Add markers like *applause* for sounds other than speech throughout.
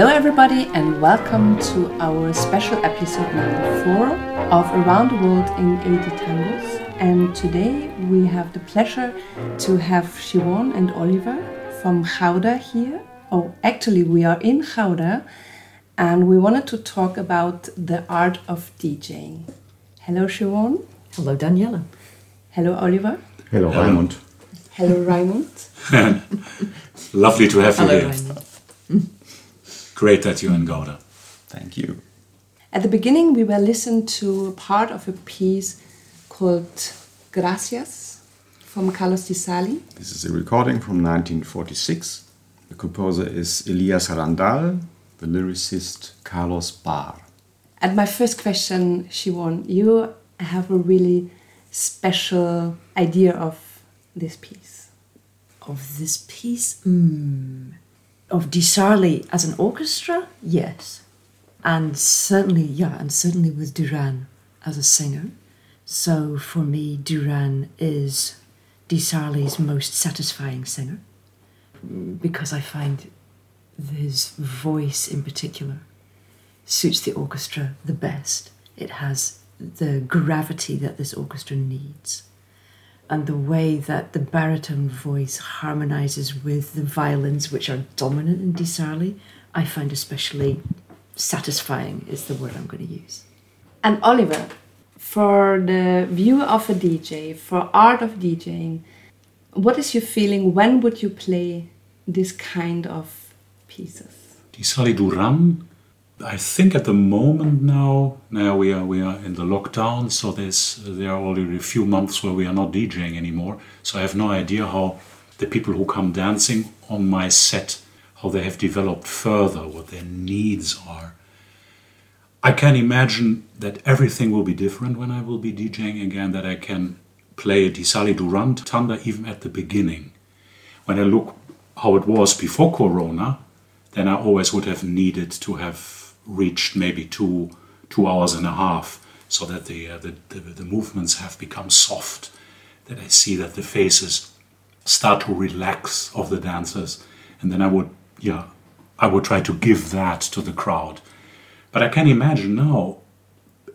Hello, everybody, and welcome to our special episode number four of Around the World in 80 Tangos. And today we have the pleasure to have Siobhan and Oliver from Gouda here. Oh, actually, we are in Gouda and we wanted to talk about the art of DJing. Hello, Siobhan. Hello, Daniela. Hello, Oliver. Hello, Raimund. Hello, Raimund. *laughs* Lovely to have you Hello, here. Raymond. Great that you're in Gouda. Thank you. At the beginning, we will listen to a part of a piece called Gracias from Carlos Di Sarli. This is a recording from 1946. The composer is Elias Randal, the lyricist Carlos Bahr. And my first question, Siobhan, you have a really special idea of this piece. Of this piece, mm, of Di Sarli as an orchestra, yes. And certainly, yeah, and certainly with Duran as a singer. So for me, Duran is Di Sarli's most satisfying singer because I find his voice in particular suits the orchestra the best. It has the gravity that this orchestra needs. And the way that the baritone voice harmonizes with the violins, which are dominant in Di Sarli, I find especially satisfying, is the word I'm going to use. And Oliver, for the view of a DJ, for art of DJing, what is your feeling? When would you play this kind of pieces? Di Sarli Duran, I think at the moment now, now we are we are in the lockdown, so there's there are already a few months where we are not DJing anymore. So I have no idea how the people who come dancing on my set, how they have developed further, what their needs are. I can imagine that everything will be different when I will be DJing again, that I can play a Di Sarli Duran Tanda even at the beginning. When I look how it was before Corona, then I always would have needed to have reached maybe two two hours and a half, so that the uh, the, the, the movements have become soft, that I see that the faces start to relax of the dancers, and then I would yeah I would try to give that to the crowd. But I can imagine now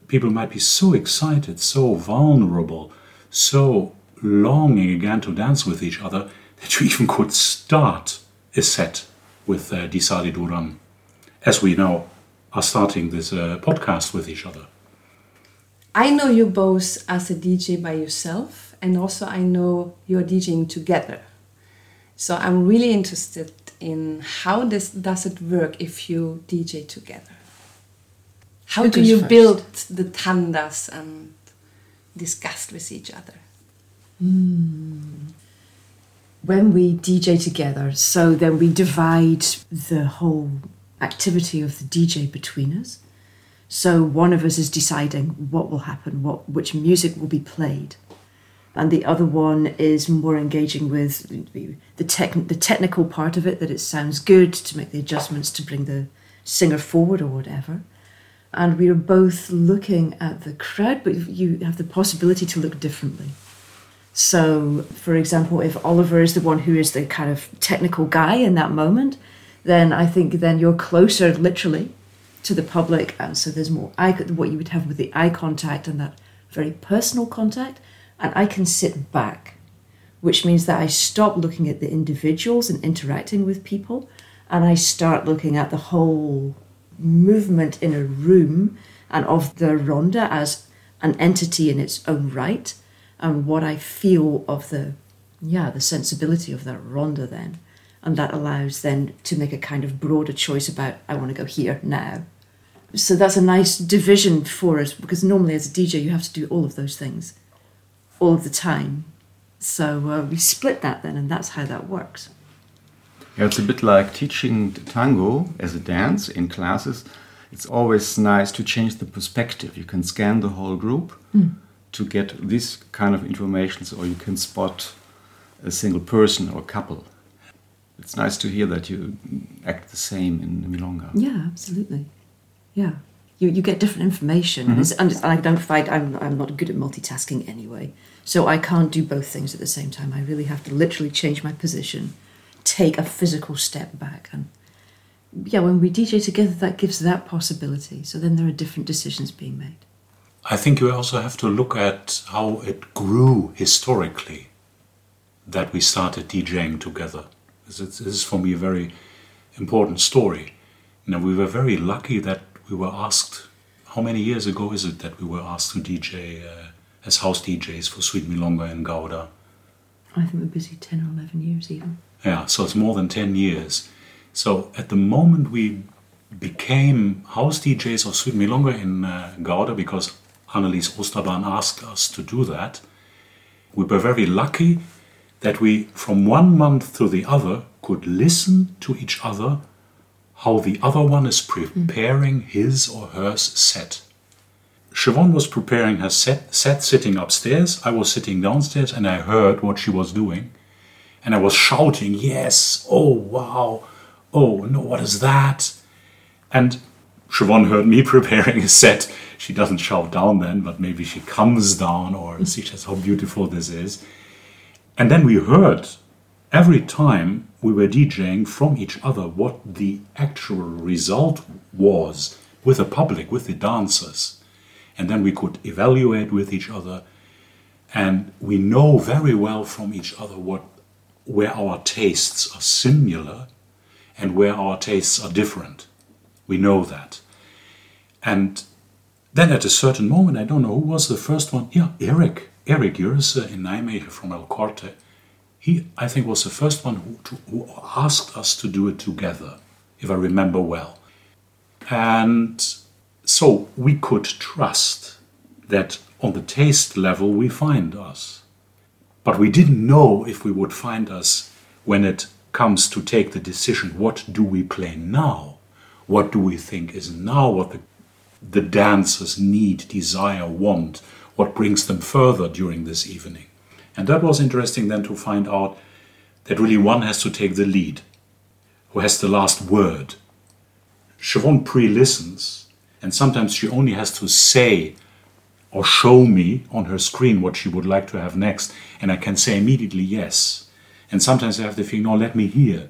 people might be so excited, so vulnerable, so longing again to dance with each other *laughs* that you even could start a set with uh, Di Sarli Duran, as we now are starting this uh, podcast with each other. I know you both as a DJ by yourself, and also I know you're DJing together. So I'm really interested in how this does it work if you DJ together. How Who do you first? build the tandas and discuss with each other? when we DJ together, so then we divide the whole activity of the DJ between us. So one of us is deciding what will happen, what which music will be played, and the other one is more engaging with the tech, the technical part of it. That it sounds good to make the adjustments to bring the singer forward or whatever. And we are both looking at the crowd, but you have the possibility to look differently. So, for example, if Oliver is the one who is the kind of technical guy in that moment, then I think then you're closer, literally, to the public, and so there's more eye, what you would have with the eye contact and that very personal contact, and I can sit back, which means that I stop looking at the individuals and interacting with people, and I start looking at the whole movement in a room and of the ronda as an entity in its own right and what I feel of the yeah the sensibility of that ronda then and that allows then to make a kind of broader choice about I want to go here now so that's a nice division for us because normally as a DJ you have to do all of those things all of the time so uh, we split that then and that's how that works Yeah, it's a bit like teaching tango as a dance in classes. It's always nice to change the perspective. You can scan the whole group to get this kind of information, or you can spot a single person or couple. It's nice to hear that you act the same in Milonga. Yeah, absolutely. Yeah. You, you get different information, and, it's, and I don't find I'm, I'm not good at multitasking anyway, so I can't do both things at the same time. I really have to literally change my position, take a physical step back, and yeah, when we DJ together, that gives that possibility. So then there are different decisions being made. I think you also have to look at how it grew historically that we started DJing together. This is, this is for me a very important story. You know, we were very lucky that we were asked. How many years ago is it that we were asked to DJ uh, as house DJs for Sweet Milonga and Gouda? I think we're busy 10 or 11 years even. Yeah, so it's more than 10 years. So at the moment we became house DJs of Sweet Milonga in uh, Gouda because Annelies Oosterbaan asked us to do that, we were very lucky that we, from one month to the other, could listen to each other how the other one is preparing his or her set. Siobhan was preparing her set, set sitting upstairs, I was sitting downstairs, and I heard what she was doing. And I was shouting, Yes, oh wow, oh no, what is that? And Siobhan heard me *laughs* preparing a set. She doesn't shout down then, but maybe she comes down or mm. she says how beautiful this is. And then we heard every time we were DJing from each other what the actual result was with the public, with the dancers. And then we could evaluate with each other. And we know very well from each other what where our tastes are similar and where our tastes are different. We know that. And then at a certain moment, I don't know who was the first one. Yeah, Eric. Eric Jeurissen in Nijmegen from El Corte. He, I think, was the first one who, to, who asked us to do it together, if I remember well. And so we could trust that on the taste level we find us. But we didn't know if we would find us when it comes to take the decision what do we play now? What do we think is now what the, the dancers need, desire, want? What brings them further during this evening? And that was interesting then to find out that really one has to take the lead, who has the last word. Siobhan pre listens, and sometimes she only has to say or show me on her screen what she would like to have next, and I can say immediately yes. And sometimes I have the feeling, no, let me hear.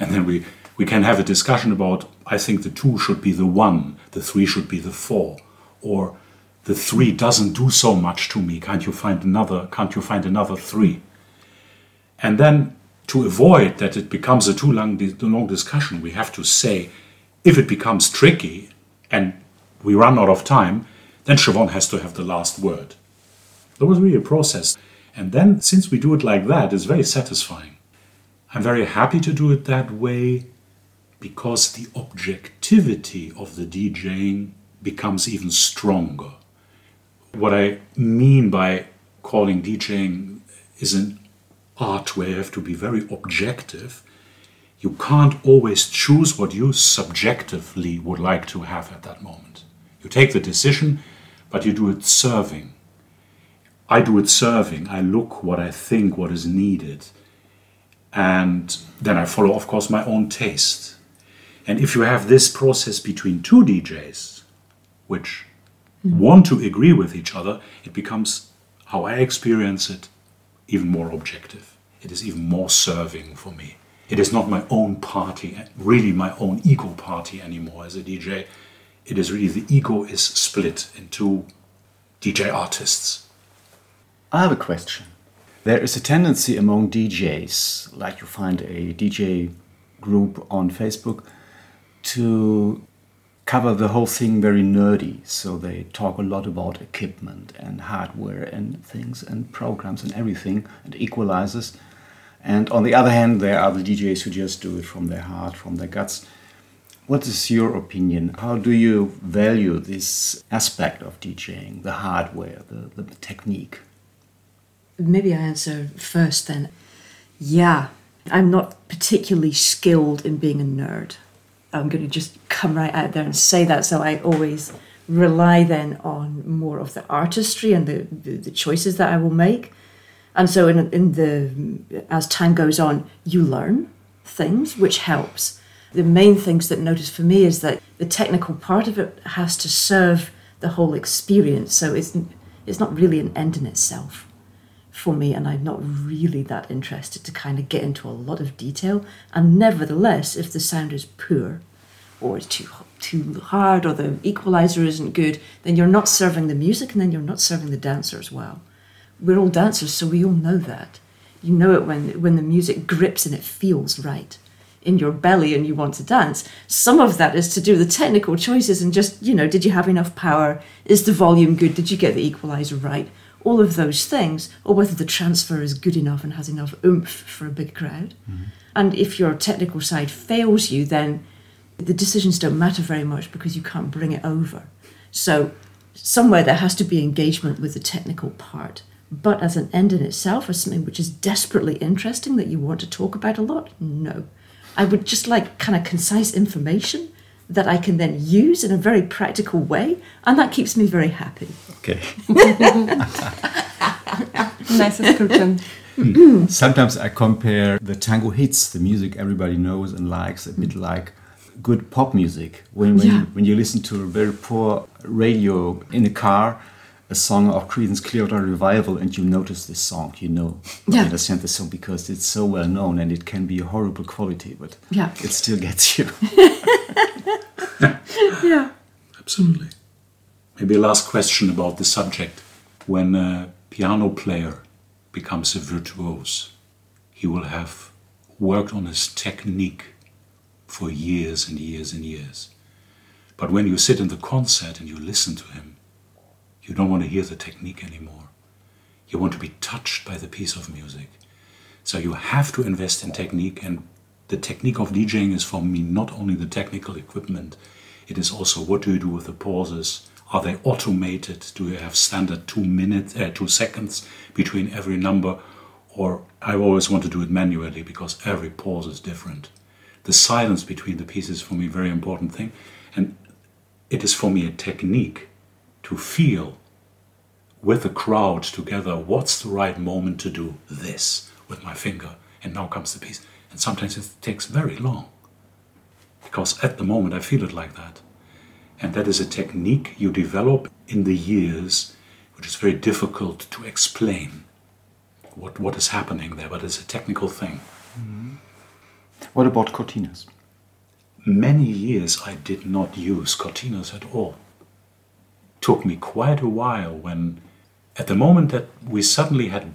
And then we, we can have a discussion about, I think the two should be the one, the three should be the four, or the three doesn't do so much to me. Can't you find another? Can't you find another three? And then to avoid that it becomes a too long, long discussion, we have to say, if it becomes tricky and we run out of time, then Siobhan has to have the last word. That was really a process. And then, since we do it like that, it's very satisfying. I'm very happy to do it that way because the objectivity of the DJing becomes even stronger. What I mean by calling DJing is an art where you have to be very objective. You can't always choose what you subjectively would like to have at that moment. You take the decision, but you do it serving. I do it serving. I look what I think, what is needed. And then I follow, of course, my own taste. And if you have this process between two DJs, which want to agree with each other, it becomes, how I experience it, even more objective. It is even more serving for me. It is not my own party, really my own ego party anymore as a DJ. It is really the ego is split into DJ artists. I have a question. There is a tendency among DJs, like you find a DJ group on Facebook, to cover the whole thing very nerdy. So they talk a lot about equipment and hardware and things and programs and everything and equalizers. And on the other hand, there are the DJs who just do it from their heart, from their guts. What is your opinion? How do you value this aspect of DJing, the hardware, the, the technique? Maybe I answer first then. Yeah, I'm not particularly skilled in being a nerd. I'm going to just come right out there and say that. So I always rely then on more of the artistry and the, the, the choices that I will make. And so in, in the as time goes on, you learn things, which helps. The main things that notice for me is that the technical part of it has to serve the whole experience. So it's it's not really an end in itself for me, and I'm not really that interested to kind of get into a lot of detail. And nevertheless, if the sound is poor, or it's too too hard, or the equalizer isn't good, then you're not serving the music, and then you're not serving the dancer as well. We're all dancers, so we all know that. You know it when when the music grips and it feels right in your belly and you want to dance. Some of that is to do the technical choices and just, you know, did you have enough power? Is the volume good? Did you get the equalizer right? All of those things, or whether the transfer is good enough and has enough oomph for a big crowd. Mm-hmm. And if your technical side fails you, then the decisions don't matter very much because you can't bring it over. So, somewhere there has to be engagement with the technical part. But as an end in itself, as something which is desperately interesting that you want to talk about a lot, no. I would just like kind of concise information that I can then use in a very practical way, and that keeps me very happy. Okay. *laughs* nice description. Hmm. Sometimes I compare the tango hits, the music everybody knows and likes, a bit like good pop music. When when, Yeah. when you listen to a very poor radio in a car, a song of Creedence Clearwater Revival, and you notice this song, you know, Yeah. you understand the song because it's so well known and it can be a horrible quality, but Yeah. it still gets you. *laughs* *laughs* Yeah. Absolutely. Maybe a last question about the subject. When a piano player becomes a virtuose, he will have worked on his technique for years and years and years. But when you sit in the concert and you listen to him, you don't want to hear the technique anymore. You want to be touched by the piece of music. So you have to invest in technique, and the technique of DJing is for me not only the technical equipment, it is also what do you do with the pauses? Are they automated? Do you have standard two minutes, uh, two seconds between every number? Or I always want to do it manually because every pause is different. The silence between the pieces for me very important thing, and it is for me a technique to feel with the crowd together what's the right moment to do this with my finger. And now comes the piece. And sometimes it takes very long. Because at the moment i feel it like that. And that is a technique you develop in the years which is very difficult to explain what, what is happening there but it's a technical thing. Mm-hmm. What about cortinas? many years I did not use cortinas at all. Took me quite a while when, at the moment that we suddenly had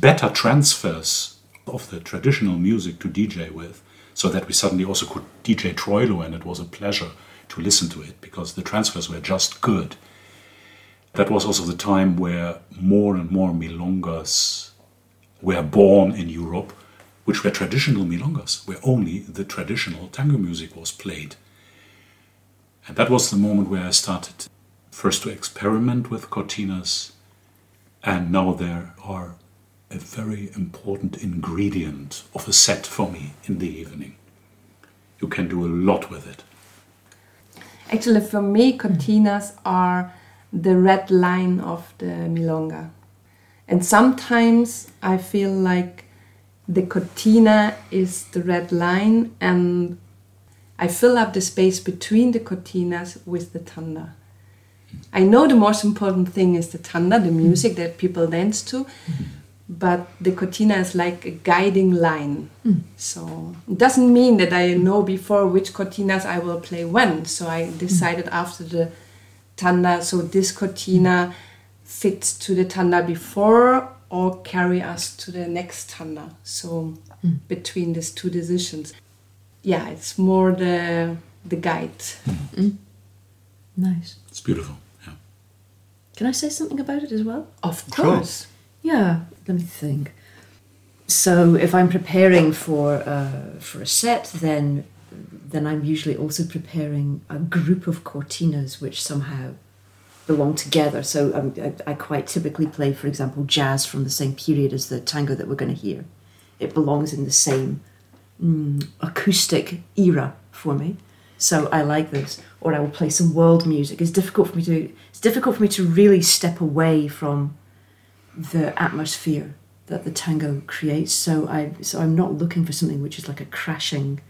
better transfers of the traditional music to DJ with, so that we suddenly also could DJ Troilo, and it was a pleasure to listen to it because the transfers were just good. That was also the time where more and more milongas were born in Europe, which were traditional milongas, where only the traditional tango music was played. And that was the moment where I started first to experiment with cortinas, and now there are a very important ingredient of a set for me in the evening. You can do a lot with it. Actually, for me, cortinas are the red line of the milonga. And sometimes I feel like the cortina is the red line, and I fill up the space between the cortinas with the tanda. I know the most important thing is the tanda, the music that people dance to, but the cortina is like a guiding line. So it doesn't mean that I know before which cortinas I will play when. So I decided after the tanda, so this cortina fits to the tanda before or carry us to the next tanda. So between these two decisions, yeah, it's more the the guide. Mm. Nice. It's beautiful. Yeah. Can I say something about it as well? Of Sure. course. Yeah, let me think. So if I'm preparing for uh, for a set, then then I'm usually also preparing a group of cortinas which somehow belong together. So um, I, I quite typically play, for example, jazz from the same period as the tango that we're going to hear it belongs in the same mm, acoustic era for me. So I like this. Or I will play some world music. It's difficult for me to it's difficult for me to really step away from the atmosphere that the tango creates. So I so I'm not looking for something which is like a crashing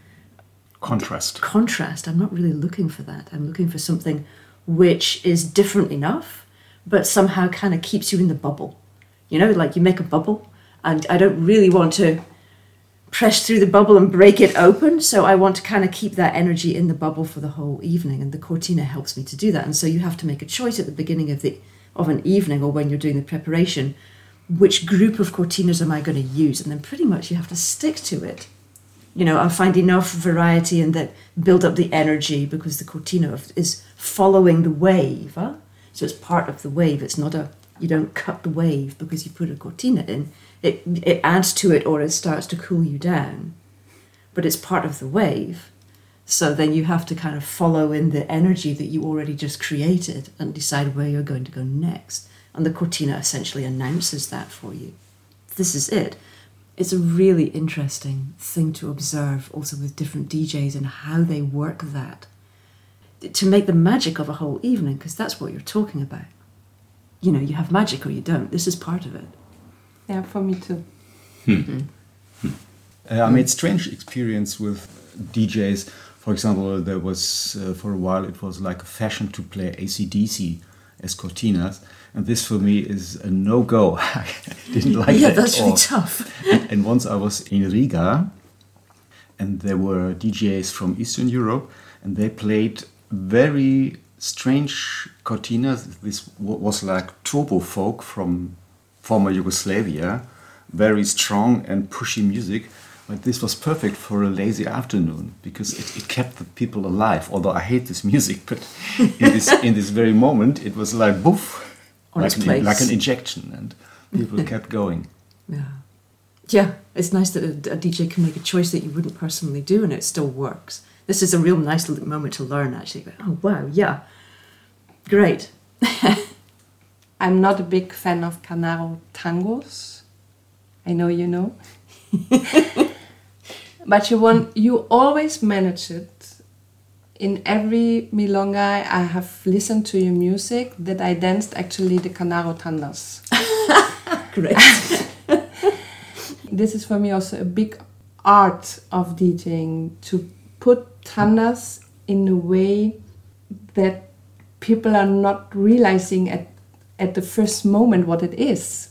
Contrast. contrast. I'm not really looking for that. I'm looking for something which is different enough, but somehow kind of keeps you in the bubble. You know, like you make a bubble, and I don't really want to press through the bubble and break it open. So I want to kind of keep that energy in the bubble for the whole evening, and the cortina helps me to do that. And so you have to make a choice at the beginning of the of an evening or when you're doing the preparation, which group of cortinas am I going to use, and then pretty much you have to stick to it you know, I find enough variety and that build up the energy because the cortina is following the wave. Huh? So it's part of the wave. It's not a you don't cut the wave because you put a cortina in. It it adds to it or it starts to cool you down, but it's part of the wave. So then you have to kind of follow in the energy that you already just created and decide where you're going to go next. And the cortina essentially announces that for you. This is it it's a really interesting thing to observe also with different DJs and how they work that to make the magic of a whole evening because that's what you're talking about. You know, you have magic or you don't. This is part of it. Yeah, for me too. Uh, I made strange experience with DJs. For example, there was uh, for a while it was like a fashion to play ACDC as cortinas, and this for me is a no go. *laughs* I didn't like yeah, that that's really tough. and once I was in Riga, and there were DJs from Eastern Europe, and they played very strange cortinas. This was like turbo folk from former Yugoslavia, very strong and pushy music. But this was perfect for a lazy afternoon because it, it kept the people alive. Although I hate this *laughs* music, but in this in this very moment, it was like boof, like an, like an injection, and people *laughs* kept going. Yeah. Yeah, it's nice that a, a DJ can make a choice that you wouldn't personally do and it still works. This is a real nice moment to learn actually. Oh, wow, yeah. Great. *laughs* I'm not a big fan of Canaro tangos. I know you know. *laughs* but you want you always manage it. In every milonga I have listened to your music that I danced actually the Canaro tandas. *laughs* Great. *laughs* this is for me also a big art of DJing to put tandas in a way that people are not realizing at at the first moment what it is.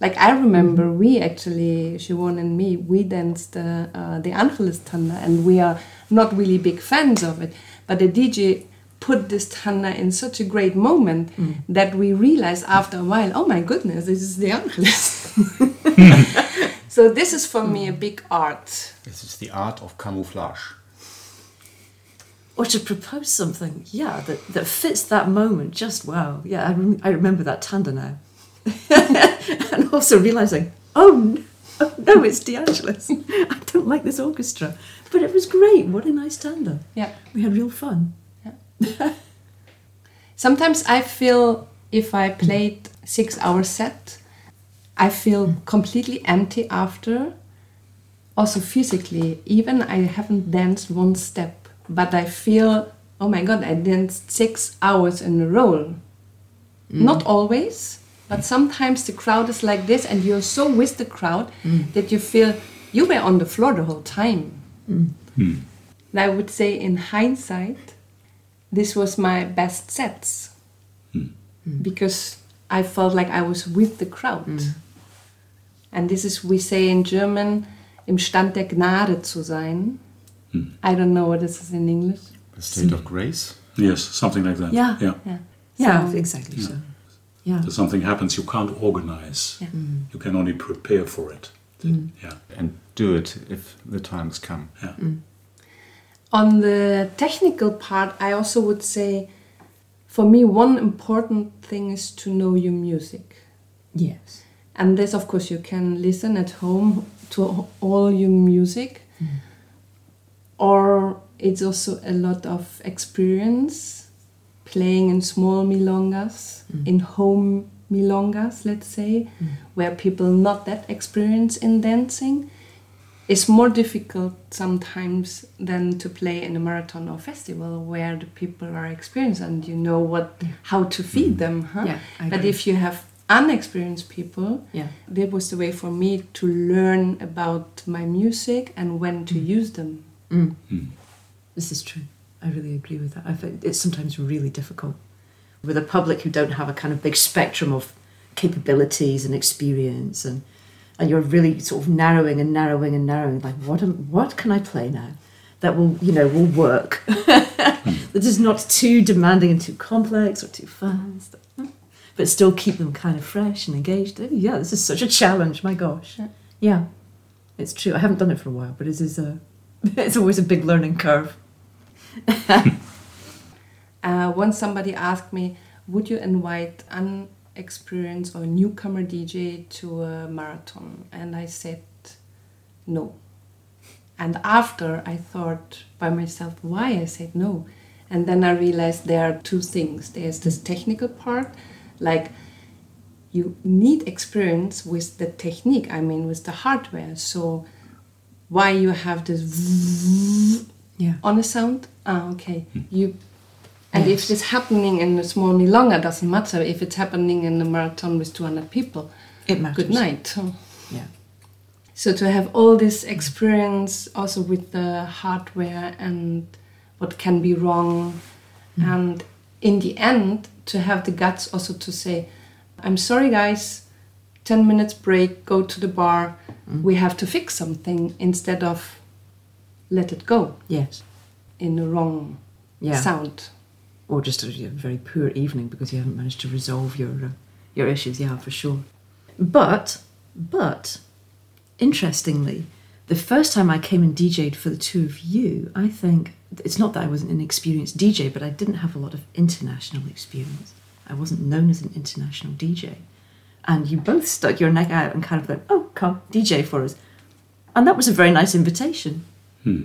Like I remember, we actually, Siobhan and me, we danced uh, uh, De Angelis Tanda, and we are not really big fans of it. But the DJ put this Tanda in such a great moment that we realized after a while, oh my goodness, this is De Angelis. *laughs* *laughs* so this is for me a big art. This is the art of camouflage. Or to propose something, yeah, that, that fits that moment just wow. Yeah, I, rem- I remember that tanda now. *laughs* and also realizing, oh no, oh, no, it's De Angelis. *laughs* I don't like this orchestra. But it was great. What a nice tanda. Yeah. We had real fun. Sometimes I feel if I played six hour set, I feel completely empty after. Also physically, even I haven't danced one step, but I feel oh my god, I danced six hours in a row. Mm. Not always, but sometimes the crowd is like this, and you're so with the crowd mm. that you feel you were on the floor the whole time. Mm. Hmm. And I would say, in hindsight, this was my best sets hmm. Hmm. because I felt like I was with the crowd. And this is, we say in German, im Stand der Gnade zu sein. Hmm. I don't know what this is in English. The state of grace. Yes, something like that. Yeah. yeah. Yeah. Yeah, So- exactly so. Yeah. If something happens, you can't organize. Yeah. Mm. You can only prepare for it. Mm. Yeah. and do it if the times come. Yeah. Mm. On the technical part, I also would say for me, one important thing is to know your music. Yes. And this, of course, you can listen at home to all your music, or it's also a lot of experience playing in small milongas, mm. in home milongas, let's say, mm. where people not that experienced in dancing, is more difficult sometimes than to play in a marathon or festival where the people are experienced and you know what how to feed them. Huh? Yeah, but if you have unexperienced people, Yeah. that was the way for me to learn about my music and when to mm. use them. Mm. This is true. I really agree with that. I think it's sometimes really difficult with a public who don't have a kind of big spectrum of capabilities and experience, and and you're really sort of narrowing and narrowing and narrowing. Like, what am, what can I play now that will you know will work? *laughs* *laughs* that is not too demanding and too complex or too fast, but still keep them kind of fresh and engaged. Oh, yeah, this is such a challenge. My gosh. Yeah. Yeah, it's true. I haven't done it for a while, but it is a *laughs* it's always a big learning curve. *laughs* Uh, once somebody asked me, would you invite unexperienced or newcomer DJ to a marathon? And I said, no. And after I thought by myself why I said no. And then I realized there are two things. There's this technical part, like you need experience with the technique, I mean with the hardware. So why you have this Yeah. on a sound? Ah, okay. You and if it's happening in a small milonga, doesn't matter. If it's happening in a marathon with 200 people, It matters. good night. Yeah. So to have all this experience also with the hardware and what can be wrong, and in the end to have the guts also to say, "I'm sorry, guys. Ten minutes break. Go to the bar. We have to fix something instead of let it go Yes. in the wrong Yeah. sound." Or just a very poor evening because you haven't managed to resolve your uh, your issues. Yeah, for sure. But but interestingly, the first time I came and DJ'd for the two of you, I think it's not that I wasn't an experienced DJ, but I didn't have a lot of international experience. I wasn't known as an international DJ. And you both stuck your neck out and kind of went, oh, come, DJ for us. And that was a very nice invitation. Hmm.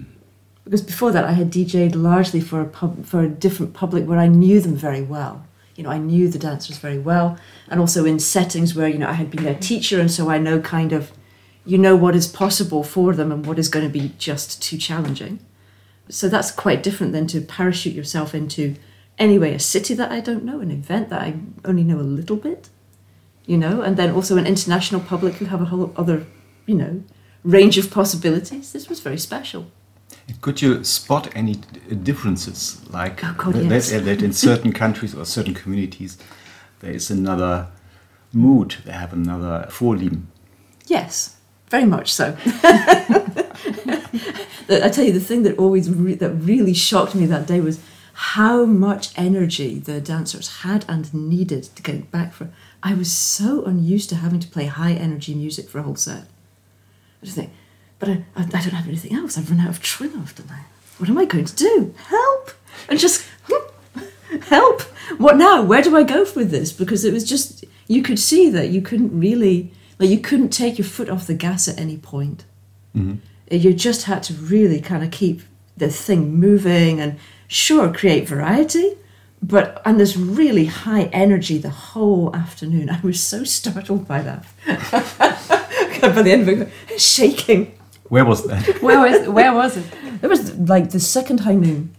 Because before that, I had DJ'd largely for a pub, for a different public where I knew them very well. You know, I knew the dancers very well, and also in settings where you know I had been their teacher, and so I know kind of, you know, what is possible for them and what is going to be just too challenging. So that's quite different than to parachute yourself into, anyway, a city that I don't know, an event that I only know a little bit, you know, and then also an international public who have a whole other, you know, range of possibilities. This was very special. Could you spot any uh, differences, like Oh, God, that, yes. that in certain countries or certain communities there is another mood, they have another Vorlieben? Yes, very much so. *laughs* I tell you, the thing that always re- that really shocked me that day was how much energy the dancers had and needed to get back for. I was so unused to having to play high energy music for a whole set. I just think, but I, I, I don't have anything else. I've run out of trill after that. What am I going to do? Help! And just help. What now? Where do I go with this? Because it was just you could see that you couldn't really like you couldn't take your foot off the gas at any point. Mm-hmm. Uh, you just had to really kind of keep the thing moving and sure create variety, but and there's really high energy the whole afternoon. *laughs* I was so startled by that. *laughs* by the end of it, shaking. Where was that? *laughs* Where was where was it? It was like the second high noon.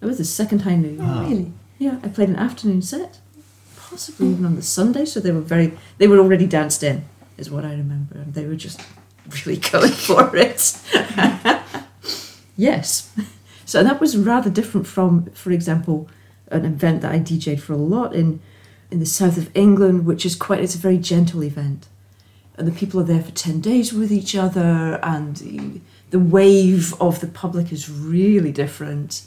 It was the second high noon. Oh, really? Yeah, I played an afternoon set, possibly even on the Sunday. So they were very, they were already danced in, is what I remember, and they were just really going for it. yes, so that was rather different from, for example, an event that I DJ'd for a lot in in the south of England, which is quite, it's a very gentle event, and the people are there for ten days with each other, and the- the wave of the public is really different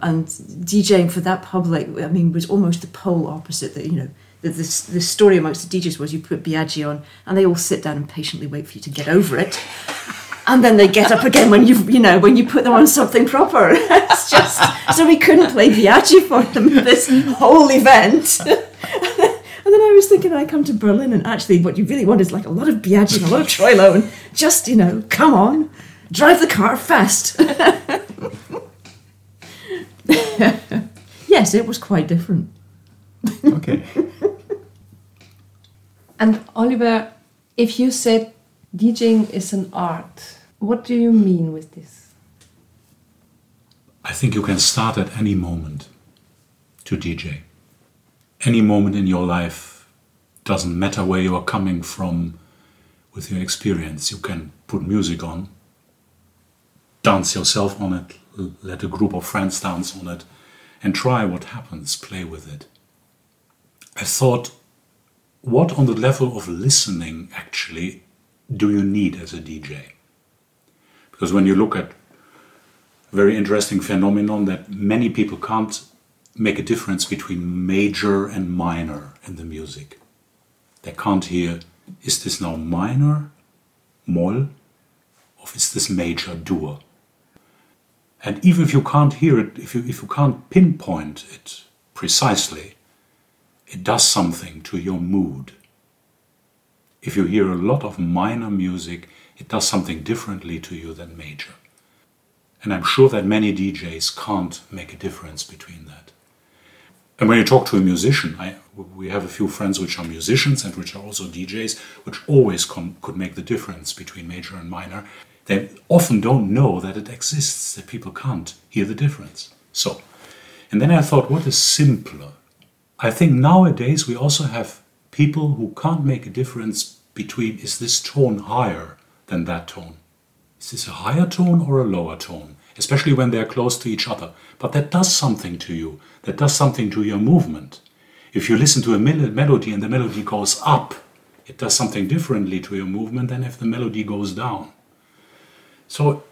and DJing for that public, I mean, was almost the pole opposite. That you know, the, the, the story amongst the DJs was you put Biagi on, and they all sit down and patiently wait for you to get over it, and then they get up again when you you know when you put them on something proper. *laughs* it's just so we couldn't play Biagi for them this whole event. *laughs* And then I was thinking, I come to Berlin, and actually, what you really want is like a lot of Biagi and a lot of Troilo, and just you know, come on, drive the car fast. *laughs* yes, it was quite different. Okay. And Oliver, if you said DJing is an art, what do you mean with this? I think you can start at any moment to DJ. Any moment in your life doesn't matter where you are coming from with your experience. You can put music on, dance yourself on it, let a group of friends dance on it, and try what happens, play with it. I thought, what on the level of listening actually do you need as a DJ? Because when you look at a very interesting phenomenon that many people can't make a difference between major and minor in the music. They can't hear, is this now minor, moll, or is this major, dur? And even if you can't hear it, if you, if you can't pinpoint it precisely, it does something to your mood. If you hear a lot of minor music, it does something differently to you than major. And I'm sure that many DJs can't make a difference between that. And when you talk to a musician, I, we have a few friends which are musicians and which are also DJs, which always com- could make the difference between major and minor. They often don't know that it exists, that people can't hear the difference. So, and then I thought, what is simpler? I think nowadays we also have people who can't make a difference between is this tone higher than that tone? Is this a higher tone or a lower tone? Especially when they're close to each other. But that does something to you, that does something to your movement. If you listen to a melody and the melody goes up, it does something differently to your movement than if the melody goes down. So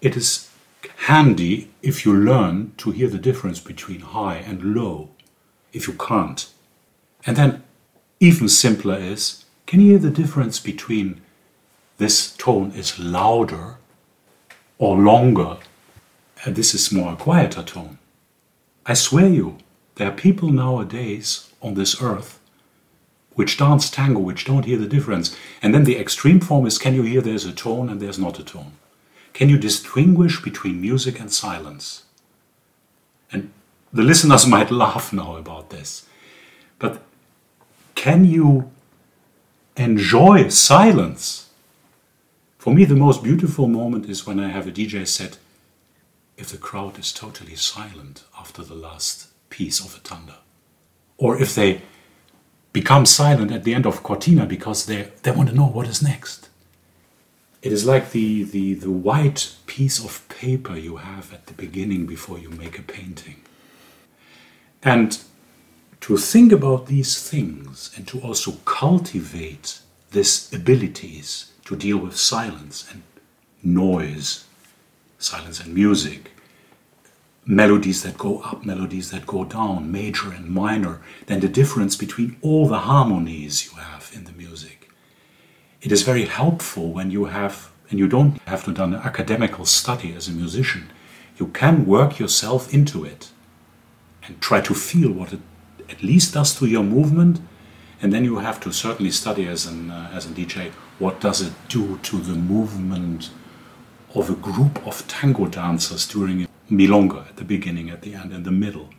it is handy if you learn to hear the difference between high and low, if you can't. And then even simpler is can you hear the difference between this tone is louder or longer, and this is more a quieter tone? I swear you, there are people nowadays on this earth which dance tango which don't hear the difference. And then the extreme form is can you hear there's a tone and there's not a tone? Can you distinguish between music and silence? And the listeners *laughs* might laugh now about this, but can you enjoy silence? For me, the most beautiful moment is when I have a DJ set if the crowd is totally silent after the last piece of a tanda. Or if they become silent at the end of Cortina because they, they want to know what is next. It is like the, the, the white piece of paper you have at the beginning before you make a painting. And to think about these things and to also cultivate these abilities to deal with silence and noise, silence and music, melodies that go up, melodies that go down, major and minor, then the difference between all the harmonies you have in the music. It is very helpful when you have, and you don't have to do an academical study as a musician, you can work yourself into it and try to feel what it at least does to your movement. And then you have to certainly study as an uh, as a DJ what does it do to the movement of a group of tango dancers during a milonga at the beginning, at the end, and the middle.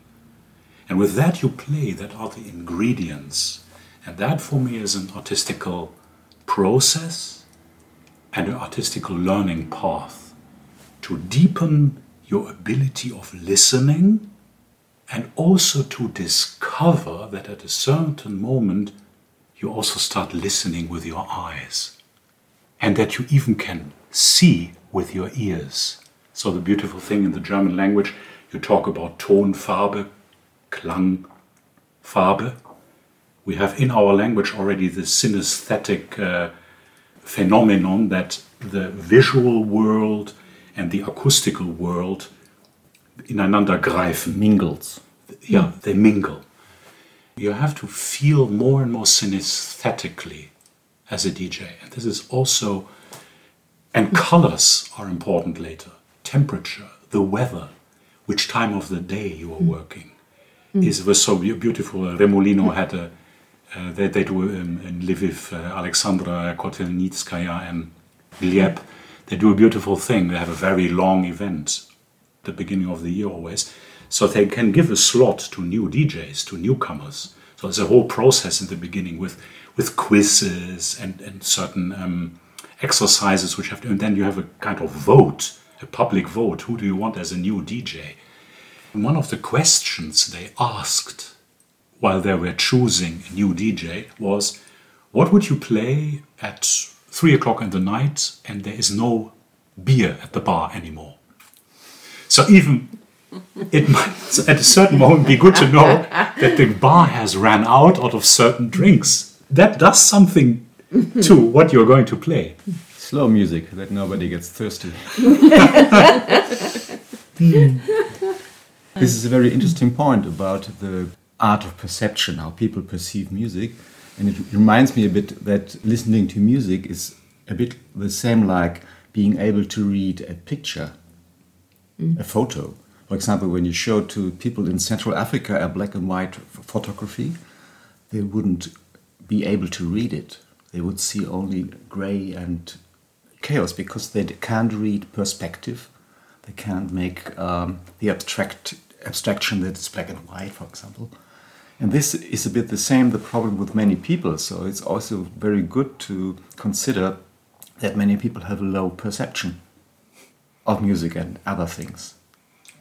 And with that you play, that are the ingredients. And that for me is an artistical process and an artistical learning path to deepen your ability of listening and also to discover that at a certain moment you also start listening with your eyes and that you even can see with your ears. So, the beautiful thing in the German language, you talk about Tonfarbe, Klang, Farbe. We have in our language already the synesthetic uh, phenomenon that the visual world and the acoustical world ineinander greifen. Mingles. Yeah, they mingle. You have to feel more and more synesthetically as a DJ. And this is also, and colors are important later. Temperature, the weather, which time of the day you are working. Is was so beautiful. Remolino had a, uh, they, they do um, in Lviv, uh, Alexandra Kotelnitskaya and Gleb. They do a beautiful thing. They have a very long event the beginning of the year always. So they can give a slot to new DJs, to newcomers. So there's a whole process in the beginning with with quizzes and and certain um, exercises which have to, and then you have a kind of vote, a public vote. Who do you want as a new DJ? And one of the questions they asked while they were choosing a new DJ was, "What would you play at three o'clock in the night and there is no beer at the bar anymore?" So even *laughs* it might at a certain moment be good to know that the bar has ran out out of certain drinks. That does something to *laughs* what you're going to play. Slow music that nobody gets thirsty. *laughs* this is a very interesting point about the art of perception, how people perceive music. And it reminds me a bit that listening to music is a bit the same like being able to read a picture, mm. a photo. For example, when you show to people in Central Africa a black and white photography, they wouldn't be able to read it. They would see only gray and chaos because they can't read perspective. They can't make um, the abstract abstraction that is black and white, for example. And this is a bit the same the problem with many people. So it's also very good to consider that many people have a low perception of music and other things.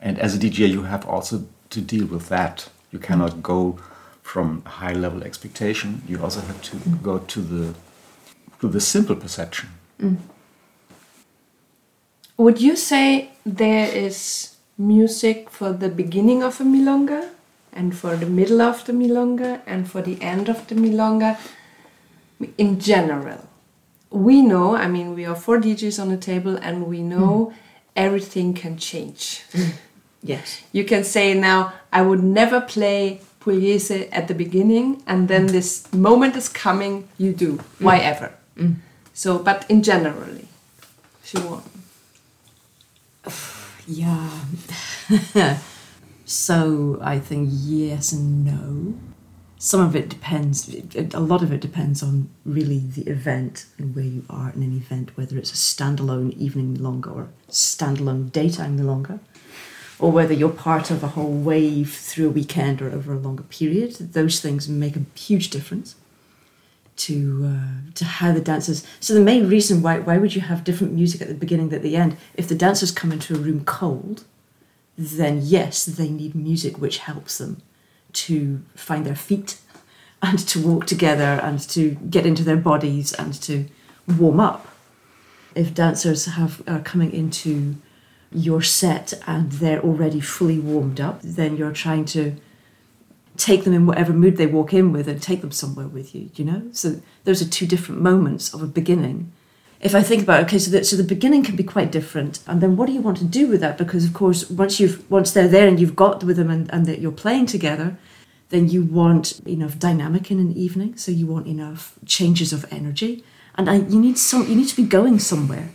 And as a DJ, you have also to deal with that. You cannot go from high level expectation. You also have to go to the to the simple perception. Mm. Would you say there is music for the beginning of a milonga and for the middle of the milonga and for the end of the milonga in general? We know, I mean, we are four DJs on the table and we know mm. everything can change. Mm. Yes. You can say now, I would never play Pugliese at the beginning, and then mm. this moment is coming, you do. Mm. Why ever? Mm. So, but in generally, Siobhan. Yeah. *laughs* so I think yes and no. Some of it depends, a lot of it depends on really the event and where you are in an event, whether it's a standalone evening longer or standalone daytime longer, or whether you're part of a whole wave through a weekend or over a longer period. Those things make a huge difference to uh, to how the dancers. So the main reason why why would you have different music at the beginning than at the end? If the dancers come into a room cold, then yes, they need music which helps them to find their feet *laughs* and to walk together and to get into their bodies and to warm up. If dancers have are coming into your set and they're already fully warmed up, then you're trying to take them in whatever mood they walk in with and take them somewhere with you, you know? So those are two different moments of a beginning. If I think about okay, so the, so the beginning can be quite different, and then what do you want to do with that? Because of course, once you've once they're there and you've got with them and, and that you're playing together, then you want enough dynamic in an evening. So you want enough changes of energy, and I, you need some you need to be going somewhere.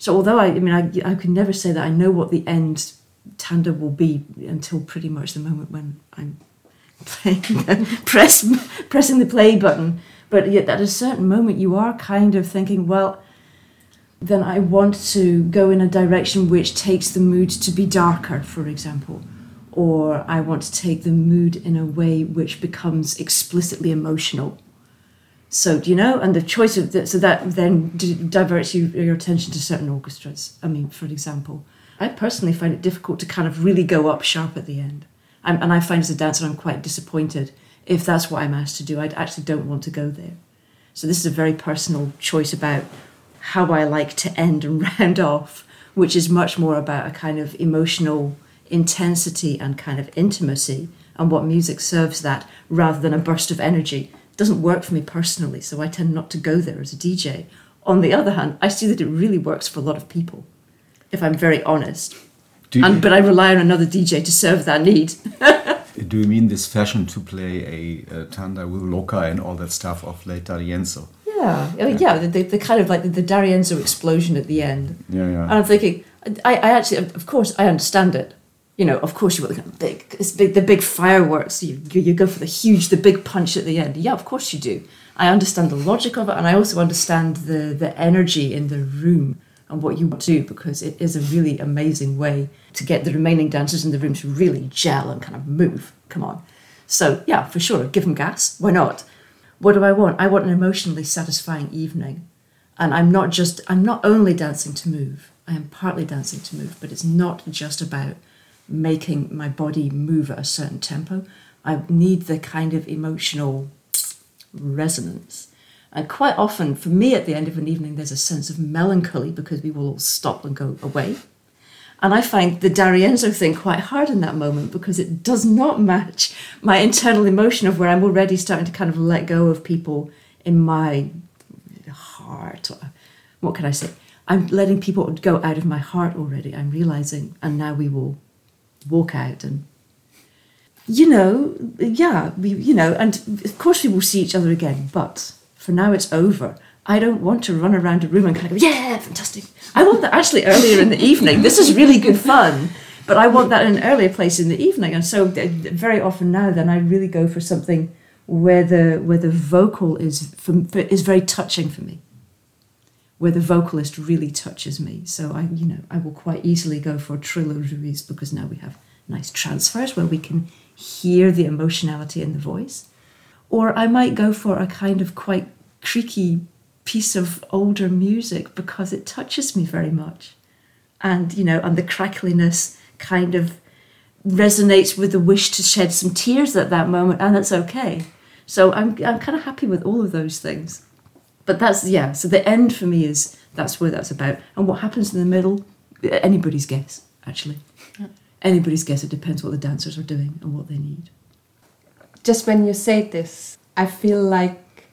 So although I, I mean I, I could never say that I know what the end tanda will be until pretty much the moment when I'm *laughs* playing press pressing the play button. But yet at a certain moment you are kind of thinking, well, then I want to go in a direction which takes the mood to be darker, for example. Or I want to take the mood in a way which becomes explicitly emotional. So, you know? And the choice of that, so that then diverts you, your attention to certain orchestras. I mean, for example, I personally find it difficult to kind of really go up sharp at the end. I'm, and I find as a dancer, I'm quite disappointed if that's what I'm asked to do. I actually don't want to go there. So, this is a very personal choice about how I like to end and *laughs* round off, which is much more about a kind of emotional intensity and kind of intimacy and what music serves that rather than a burst of energy. Doesn't work for me personally, so I tend not to go there as a DJ. On the other hand, I see that it really works for a lot of people, if I'm very honest. Do you, And, but I rely on another DJ to serve that need. *laughs* do you mean this fashion to play a, uh tanda with loca and all that stuff of late D'Arienzo? Yeah, I mean, yeah, the, the, the kind of like the, the D'Arienzo explosion at the end. Yeah, yeah. And I'm thinking, I, I actually, of course, I understand it. You know, of course, you want the big, big, the big fireworks. You, you you go for the huge, the big punch at the end. Yeah, of course you do. I understand the logic of it, and I also understand the the energy in the room and what you want to do because it is a really amazing way to get the remaining dancers in the room to really gel and kind of move. Come on. So, yeah, for sure, give them gas. Why not? What do I want? I want an emotionally satisfying evening. And I'm not just, I'm not only dancing to move, I am partly dancing to move, but it's not just about making my body move at a certain tempo. I need the kind of emotional resonance. And quite often, for me, at the end of an evening, there's a sense of melancholy because we will all stop and go away. And I find the D'Arienzo thing quite hard in that moment because it does not match my internal emotion of where I'm already starting to kind of let go of people in my heart. What can I say? I'm letting people go out of my heart already. I'm realizing, and now we will walk out and you know, yeah, we, you know, and of course we will see each other again, but for now it's over. I don't want to run around a room and kind of go, yeah, fantastic. I want that actually earlier in the *laughs* evening. This is really good fun, but I want that in an earlier place in the evening. And so uh, very often now, then I really go for something where the where the vocal is for, is very touching for me, where the vocalist really touches me. So I, you know, I will quite easily go for Troilo Ruiz because now we have nice transfers where we can hear the emotionality in the voice. Or I might go for a kind of quite creaky piece of older music because it touches me very much. And, you know, and the crackliness kind of resonates with the wish to shed some tears at that moment, and that's okay. So I'm, I'm kind of happy with all of those things. But that's, yeah, so the end for me is that's where that's about. And what happens in the middle, anybody's guess, actually. Anybody's guess. It depends what the dancers are doing and what they need. Just when you say this, I feel like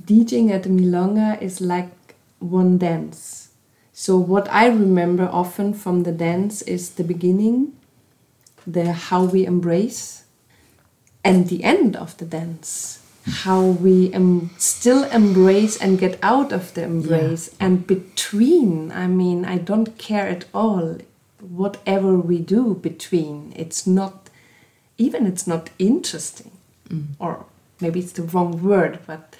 DJing at the Milonga is like one dance. So what I remember often from the dance is the beginning, the how we embrace, and the end of the dance. How we still embrace and get out of the embrace, Yeah. and between. I mean, I don't care at all whatever we do between. It's not, even it's not interesting, mm. or maybe it's the wrong word, but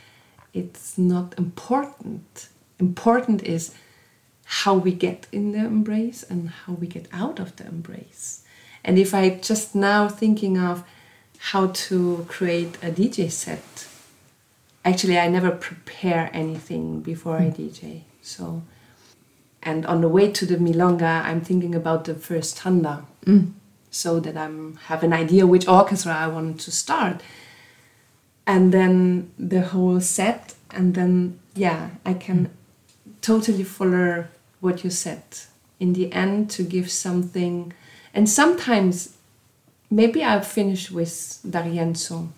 it's not important. Important is how we get in the embrace and how we get out of the embrace. And if I just now thinking of how to create a DJ set, actually I never prepare anything before I hmm. DJ. So, and on the way to the milonga, I'm thinking about the first tanda, hmm. so that I'm have an idea which orchestra I want to start. And then the whole set and then yeah i can hmm. totally follow what you said. In the end to give something and sometimes maybe i'll finish with d'arienzo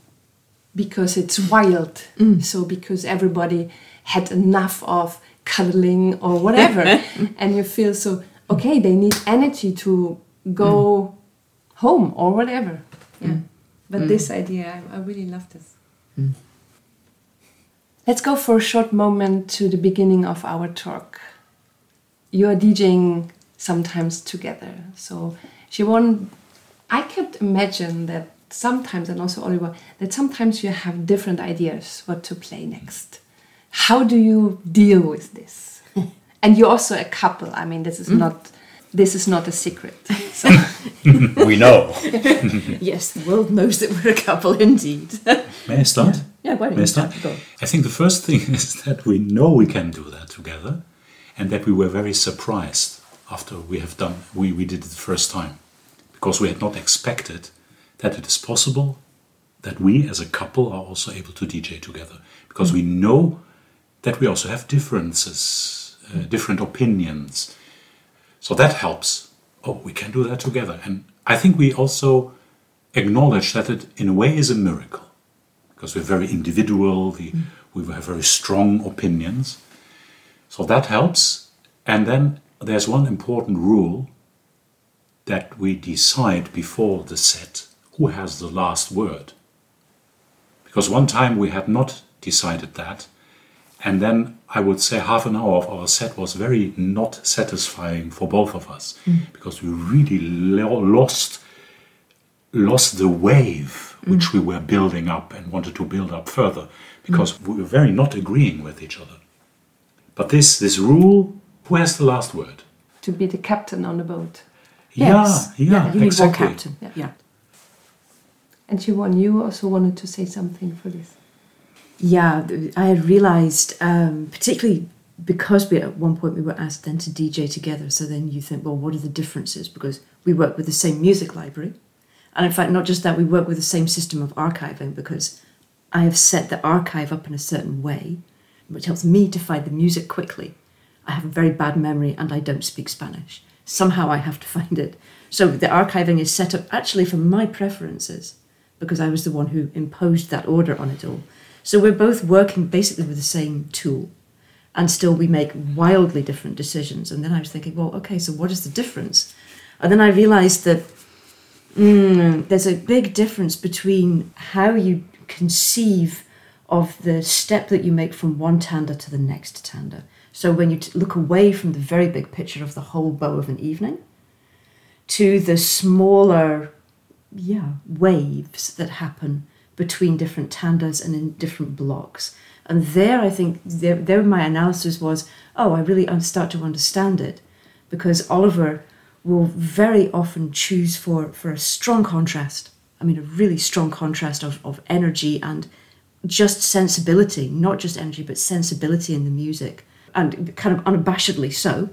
because it's wild. Mm. So because everybody had enough of cuddling or whatever. *laughs* And you feel so okay they need energy to go mm. home or whatever. Yeah. Mm. But this idea I, I really love this Let's go for a short moment to the beginning of our talk. You are DJing sometimes together. So, Siobhan, I could imagine that sometimes, and also Oliver, that sometimes you have different ideas what to play next. How do you deal with this? *laughs* and you're also a couple. I mean, this is mm-hmm. not this is not a secret. *laughs* So, *laughs* we know. Yes, the world knows that we're a couple indeed. May I start? yeah, why don't May I you start? start? I think the first thing is that we know we can do that together, and that we were very surprised after we have done we, we did it the first time, because we had not expected that it is possible that we as a couple are also able to DJ together, because we know that we also have differences, uh, different opinions, so that helps. Oh, we can do that together, and I think we also acknowledge that it in a way is a miracle because we're very individual, we, we have very strong opinions. So that helps. And then there's one important rule that we decide before the set who has the last word. Because one time we had not decided that, and then I would say half an hour of our set was very not satisfying for both of us hmm. because we really lo- lost lost the wave hmm. which we were building up and wanted to build up further because hmm. we were very not agreeing with each other. But this this rule, who has the last word? to be the captain on the boat. Yes. Yeah, yeah, you need exactly. one captain. Yeah. Yeah. And Siobhan, you also wanted to say something for this. Yeah, I had realised, um, particularly because we at one point we were asked then to DJ together. So then you think, well, what are the differences? Because we work with the same music library, and in fact, not just that, we work with the same system of archiving because I have set the archive up in a certain way, which helps me to find the music quickly. I have a very bad memory and I don't speak Spanish. Somehow I have to find it. So the archiving is set up actually for my preferences because I was the one who imposed that order on it all. So we're both working basically with the same tool and still we make wildly different decisions. And then I was thinking, well, okay, so what is the difference? And then I realized that mm, there's a big difference between how you conceive of the step that you make from one tanda to the next tanda. So when you t- look away from the very big picture of the whole bow of an evening to the smaller, yeah, waves that happen between different tandas and in different blocks. And there, I think, there, there my analysis was, oh, I really start to understand it, because Oliver will very often choose for for a strong contrast. I mean, a really strong contrast of, of energy and just sensibility, not just energy, but sensibility in the music, and kind of unabashedly so.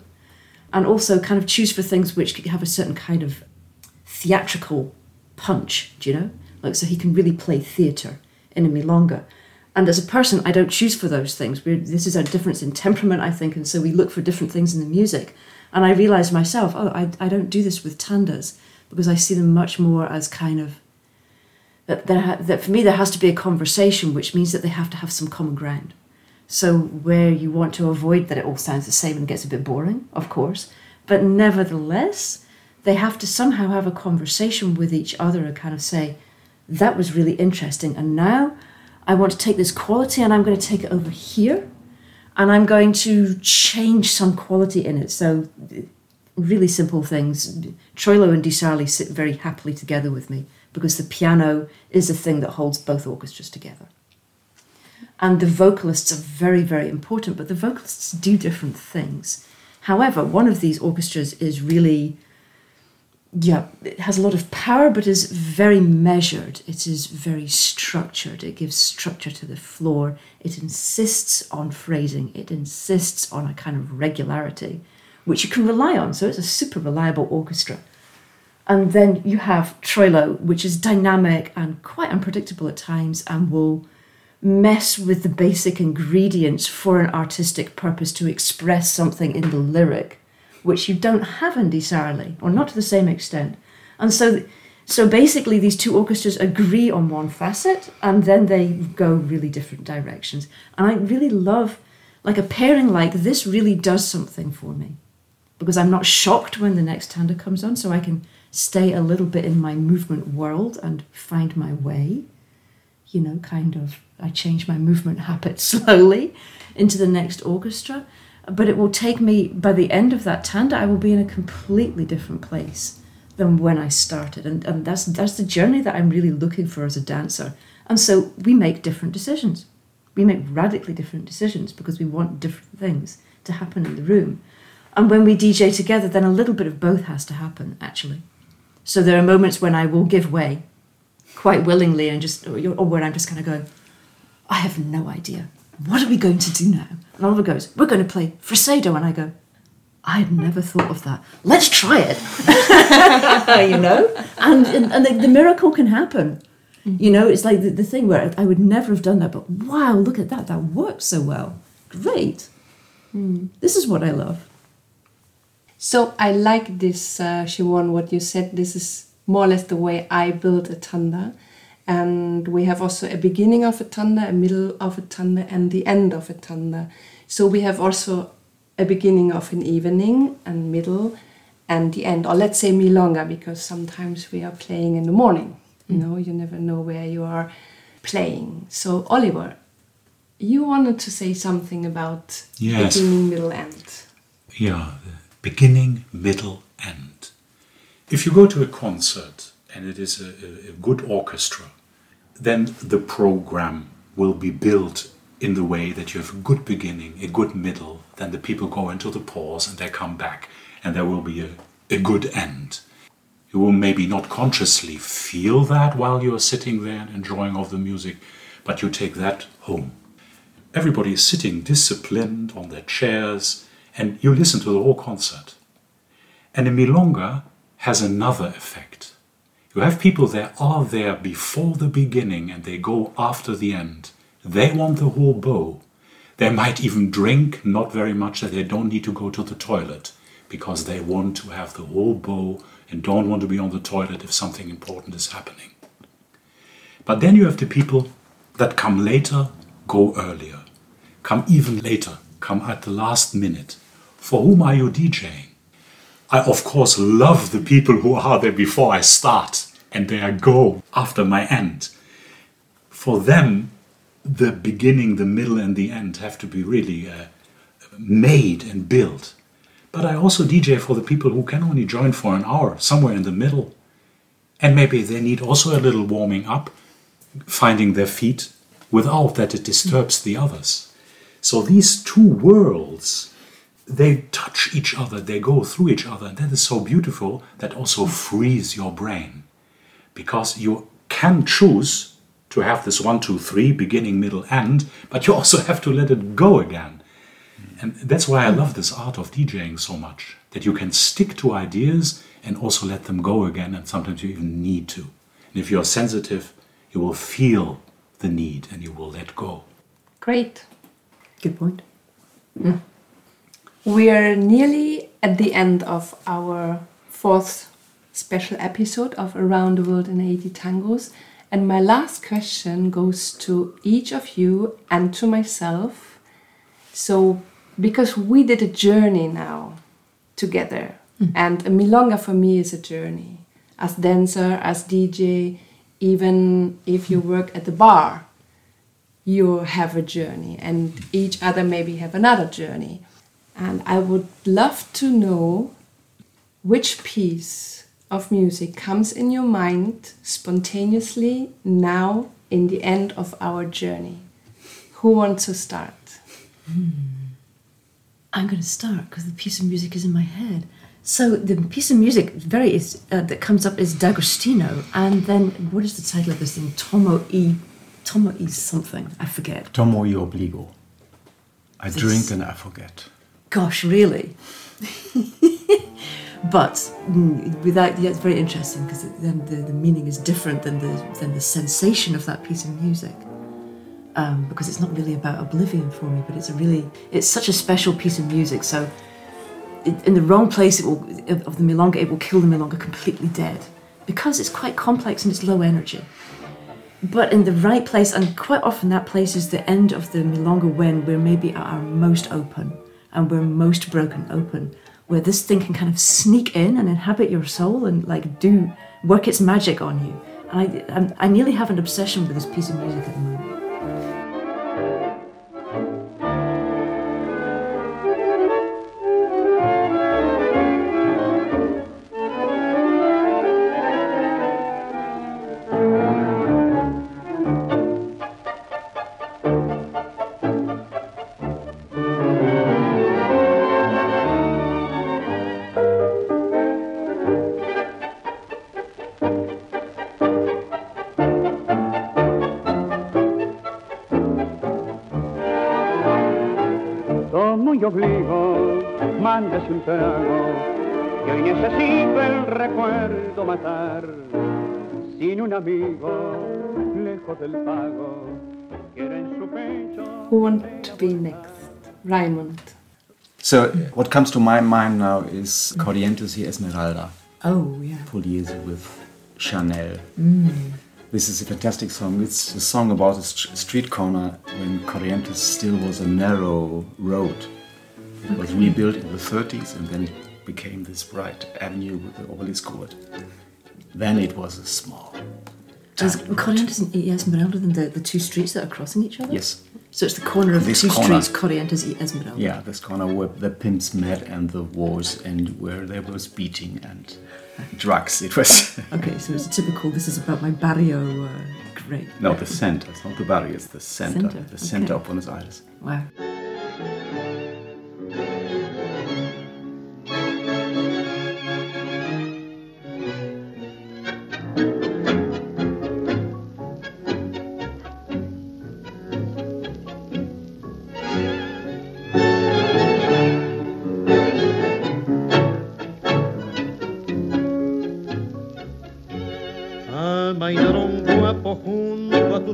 And also kind of choose for things which have a certain kind of theatrical punch, do you know? Like, so he can really play theatre in milonga. And as a person, I don't choose for those things. We're, this is a difference in temperament, I think, and so we look for different things in the music. And I realised myself, oh, I, I don't do this with tandas because I see them much more as kind of that, that for me there has to be a conversation, which means that they have to have some common ground. So where you want to avoid that it all sounds the same and gets a bit boring, of course, but nevertheless, they have to somehow have a conversation with each other and kind of say, that was really interesting. And now I want to take this quality and I'm going to take it over here and I'm going to change some quality in it. So, really simple things. Troilo and Di Sarli sit very happily together with me because the piano is the thing that holds both orchestras together. And the vocalists are very, very important, but the vocalists do different things. However, one of these orchestras is really yeah, it has a lot of power, but is very measured. It is very structured. It gives structure to the floor. It insists on phrasing. It insists on a kind of regularity, which you can rely on. So it's a super reliable orchestra. And then you have Troilo, which is dynamic and quite unpredictable at times and will mess with the basic ingredients for an artistic purpose to express something in the lyric which you don't have in Di Sarli, or not to the same extent. And so, so basically, these two orchestras agree on one facet, and then they go really different directions. And I really love, like a pairing like this, really does something for me, because I'm not shocked when the next tanda comes on, so I can stay a little bit in my movement world and find my way. You know, kind of, I change my movement habit *laughs* slowly into the next orchestra. But it will take me by the end of that tanda i will be in a completely different place than when i started. And, and that's that's the journey that i'm really looking for as a dancer. And so we make different decisions. We make radically different decisions because we want different things to happen in the room. And when we dj together then a little bit of both has to happen actually. So there are moments when i will give way quite willingly and just or when i'm just kind of going i have no idea what are we going to do now and Oliver goes, We're going to play Fresedo. And I go, I had never thought of that. Let's try it. *laughs* you know? And, and, and the, the, miracle can happen. You know, it's like the, the thing where I would never have done that, but wow, look at that. That works so well. Great. Mm. This is what I love. So I like this, uh, Siobhan, what you said. This is more or less the way I build a tanda and we have also a beginning of a tanda, a middle of a tanda, and the end of a tanda. So we have also a beginning of an evening and middle and the end, or let's say milonga, because sometimes we are playing in the morning. You know, you never know where you are playing. So Oliver, you wanted to say something about yes. beginning, middle, end. Yeah, beginning, middle, end. If you go to a concert and it is a, a good orchestra, then the program will be built in the way that you have a good beginning, a good middle, then the people go into the pause and they come back, and there will be a, a good end. You will maybe not consciously feel that while you're sitting there and enjoying of the music, but you take that home. Everybody is sitting disciplined on their chairs, and you listen to the whole concert. And a milonga has another effect. You have people that are there before the beginning and they go after the end. They want the whole bow. They might even drink, not very much, that they don't need to go to the toilet because they want to have the whole bow and don't want to be on the toilet if something important is happening. But then you have the people that come later, go earlier, come even later, come at the last minute. For whom are you DJing? I, of course, love the people who are there before I start and they are go after my end. For them, the beginning, the middle, and the end have to be really uh, made and built. But I also DJ for the people who can only join for an hour, somewhere in the middle. And maybe they need also a little warming up, finding their feet without that it disturbs the others. So these two worlds, they touch each other, they go through each other, and that is so beautiful that also frees your brain. Because you can choose to have this one, two, three, beginning, middle, end, but you also have to let it go again. And that's why I love this art of DJing so much that you can stick to ideas and also let them go again, and sometimes you even need to. And if you're sensitive, you will feel the need and you will let go. Great. Good point. We are nearly at the end of our fourth special episode of Around the World in 80 Tangos. And my last question goes to each of you and to myself. So, because we did a journey now together, hmm. and a milonga for me is a journey. As dancer, as DJ, even if you work at the bar, you have a journey, and each other maybe have another journey. And I would love to know which piece of music comes in your mind spontaneously now in the end of our journey. Who wants to start? I'm going to start because the piece of music is in my head. So the piece of music very is, uh, that comes up is D'Agostino, and then what is the title of this thing? Tomo e, Tomo e something. I forget. Tomo y obligo. I This- drink and I forget. Gosh, really? *laughs* but mm, without, yeah, it's very interesting because then the, the meaning is different than the than the sensation of that piece of music. Um, because it's not really about oblivion for me, but it's a really it's such a special piece of music. So it, in the wrong place it will, of the milonga, it will kill the milonga completely dead because it's quite complex and it's low energy. But in the right place, and quite often that place is the end of the milonga when we're maybe at our most open and we're most broken open, where this thing can kind of sneak in and inhabit your soul and like do work its magic on you. And I, I'm- I nearly have an obsession with this piece of music at the moment. Mándese un trago, que hoy necesito el recuerdo matar. Sin un amigo, lejos del pago, quiere en su pecho. Who want to be next? Raimund. So, what comes to my mind now is Corrientes y Esmeralda, Oh, yeah. Pugliese with Chanel. Mm. This is a fantastic song. It's a song about a st- street corner when Corrientes still was a narrow road. It was rebuilt in the 30s and then it became this bright avenue with the obelisk court. Then it was a small. Is. Corrientes and Esmeralda than the, the two streets that are crossing each other? Yes. So it's the corner of This two corner. streets, Corrientes y Esmeralda. Yeah, this corner where the pimps met and the wars and where there was beating and drugs. It was. *laughs* Okay, so it's a typical, this is about my barrio. Uh, great. no, the center. It's not the barrio, it's the center. Center, The center okay. of Buenos Aires. Wow.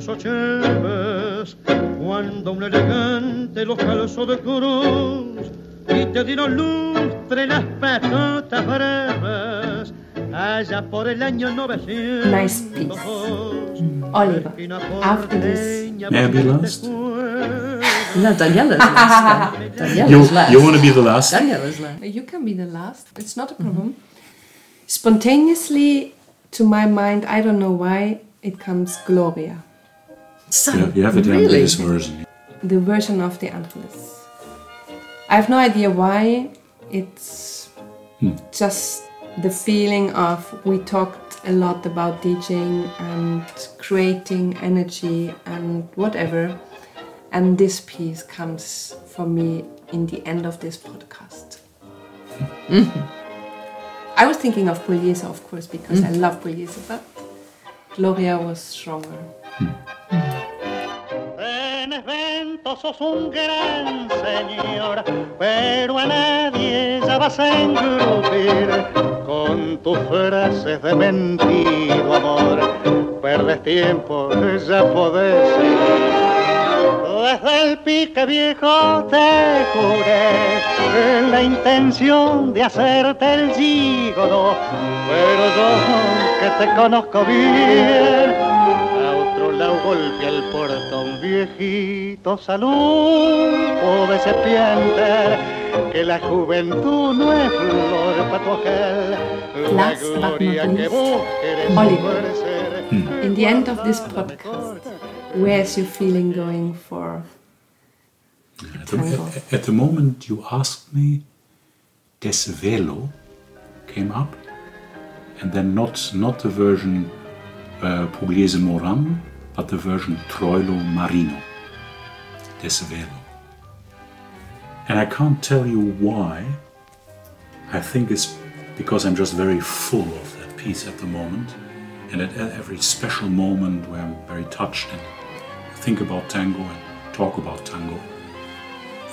Junto a tus ocheves, cuando un elegante los calzó de cruz y te dieron lustre las patotas breves, allá por el año 900. Nice piece. Oliver, after this, May I be last? No, Daniela's last. then. Daniela's You, last. you want to be the last? Daniela's last. you can be the last. It's not a problem. Spontaneously, to my mind, I don't know why, it comes Gloria, So, Yeah, you have it in really? this version. the version of De Angelis. I have no idea why. It's hmm. just the feeling of we talked a lot about DJing and creating energy and whatever. And this piece comes for me in the end of this podcast. Hmm. I was thinking of Pugliese, of course, because hmm. I love Pugliese, but Gloria was stronger. En eventos sos un gran señor, pero a nadie ya vas a engrupir con tus frases de mentido amor. Perdes tiempo, ya podés seguir. Desde el pique viejo te juré la intención de hacerte el gígodo, pero yo que te conozco bien, a otro el portón viejito, salud, de serpiente, que la juventud no es flor para tu aquel, la Last but not gloria que least, vos querés Oliver. ofrecer. In the end of this podcast, where's your feeling going for? At the, at the moment you asked me, Desvelo came up, and then not not the version uh, Pugliese Moran, but the version Troilo Marino. Desvelo. And I can't tell you why. I think it's because I'm just very full of that piece at the moment, and at every special moment where I'm very touched and think about tango and talk about tango.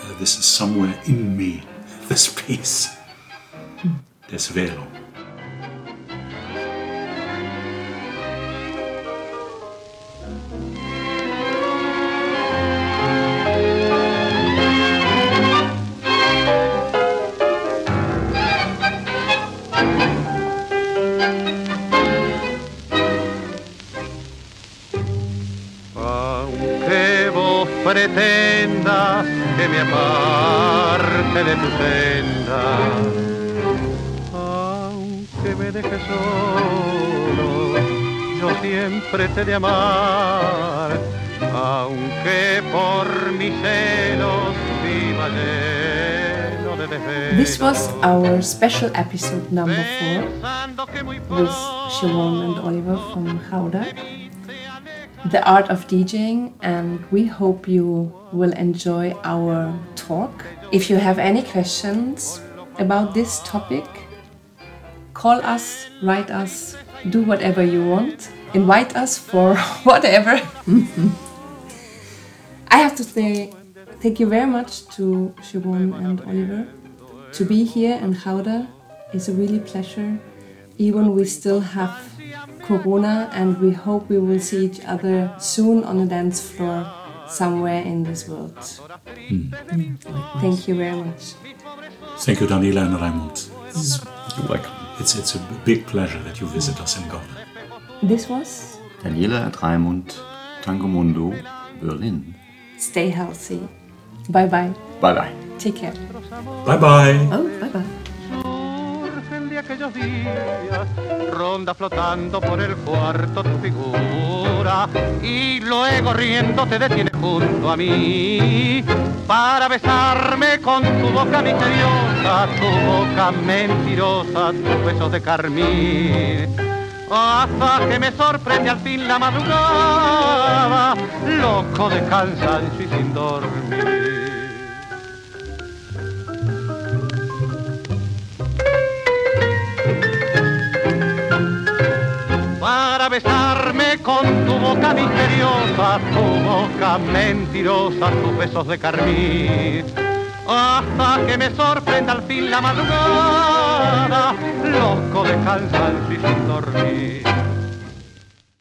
Uh, this is somewhere in me, *laughs* this piece. Desvelo. De amar, aunque por mis celos viva lleno de. This was our special episode number four Pensando que muy with Sharon and Oliver from Gouda, the art of DJing, and we hope you will enjoy our talk. If you have any questions about this topic, call us, write us, do whatever you want, invite us for *laughs* whatever. *laughs* I have to say thank you very much to Sharon and Oliver. To be here in Gouda is a really pleasure. Even we still have Corona, and we hope we will see each other soon on a dance floor somewhere in this world. Hmm. Thank you very much. Thank you, Daniela and Raimund. You're welcome. It's, it's a big pleasure that you visit us in Gouda. This was Daniela and Raimund, Tango Mundo, Berlin. Stay Healthy. Bye bye. Bye bye. Take care. Bye bye. Oh, bye bye. Aquellos días, ronda flotando por el cuarto tu figura y luego riendo te detienes junto a mí para besarme con tu boca misteriosa, tu boca mentirosa, tus besos de carmín. Hasta que me sorprende al fin la madrugada, loco de cansancio y sin dormir. Para besarme con tu boca misteriosa, tu boca mentirosa, tus besos de carmín. Hasta que me sorprenda al fin la madrugada, loco de cansancio y sin dormir.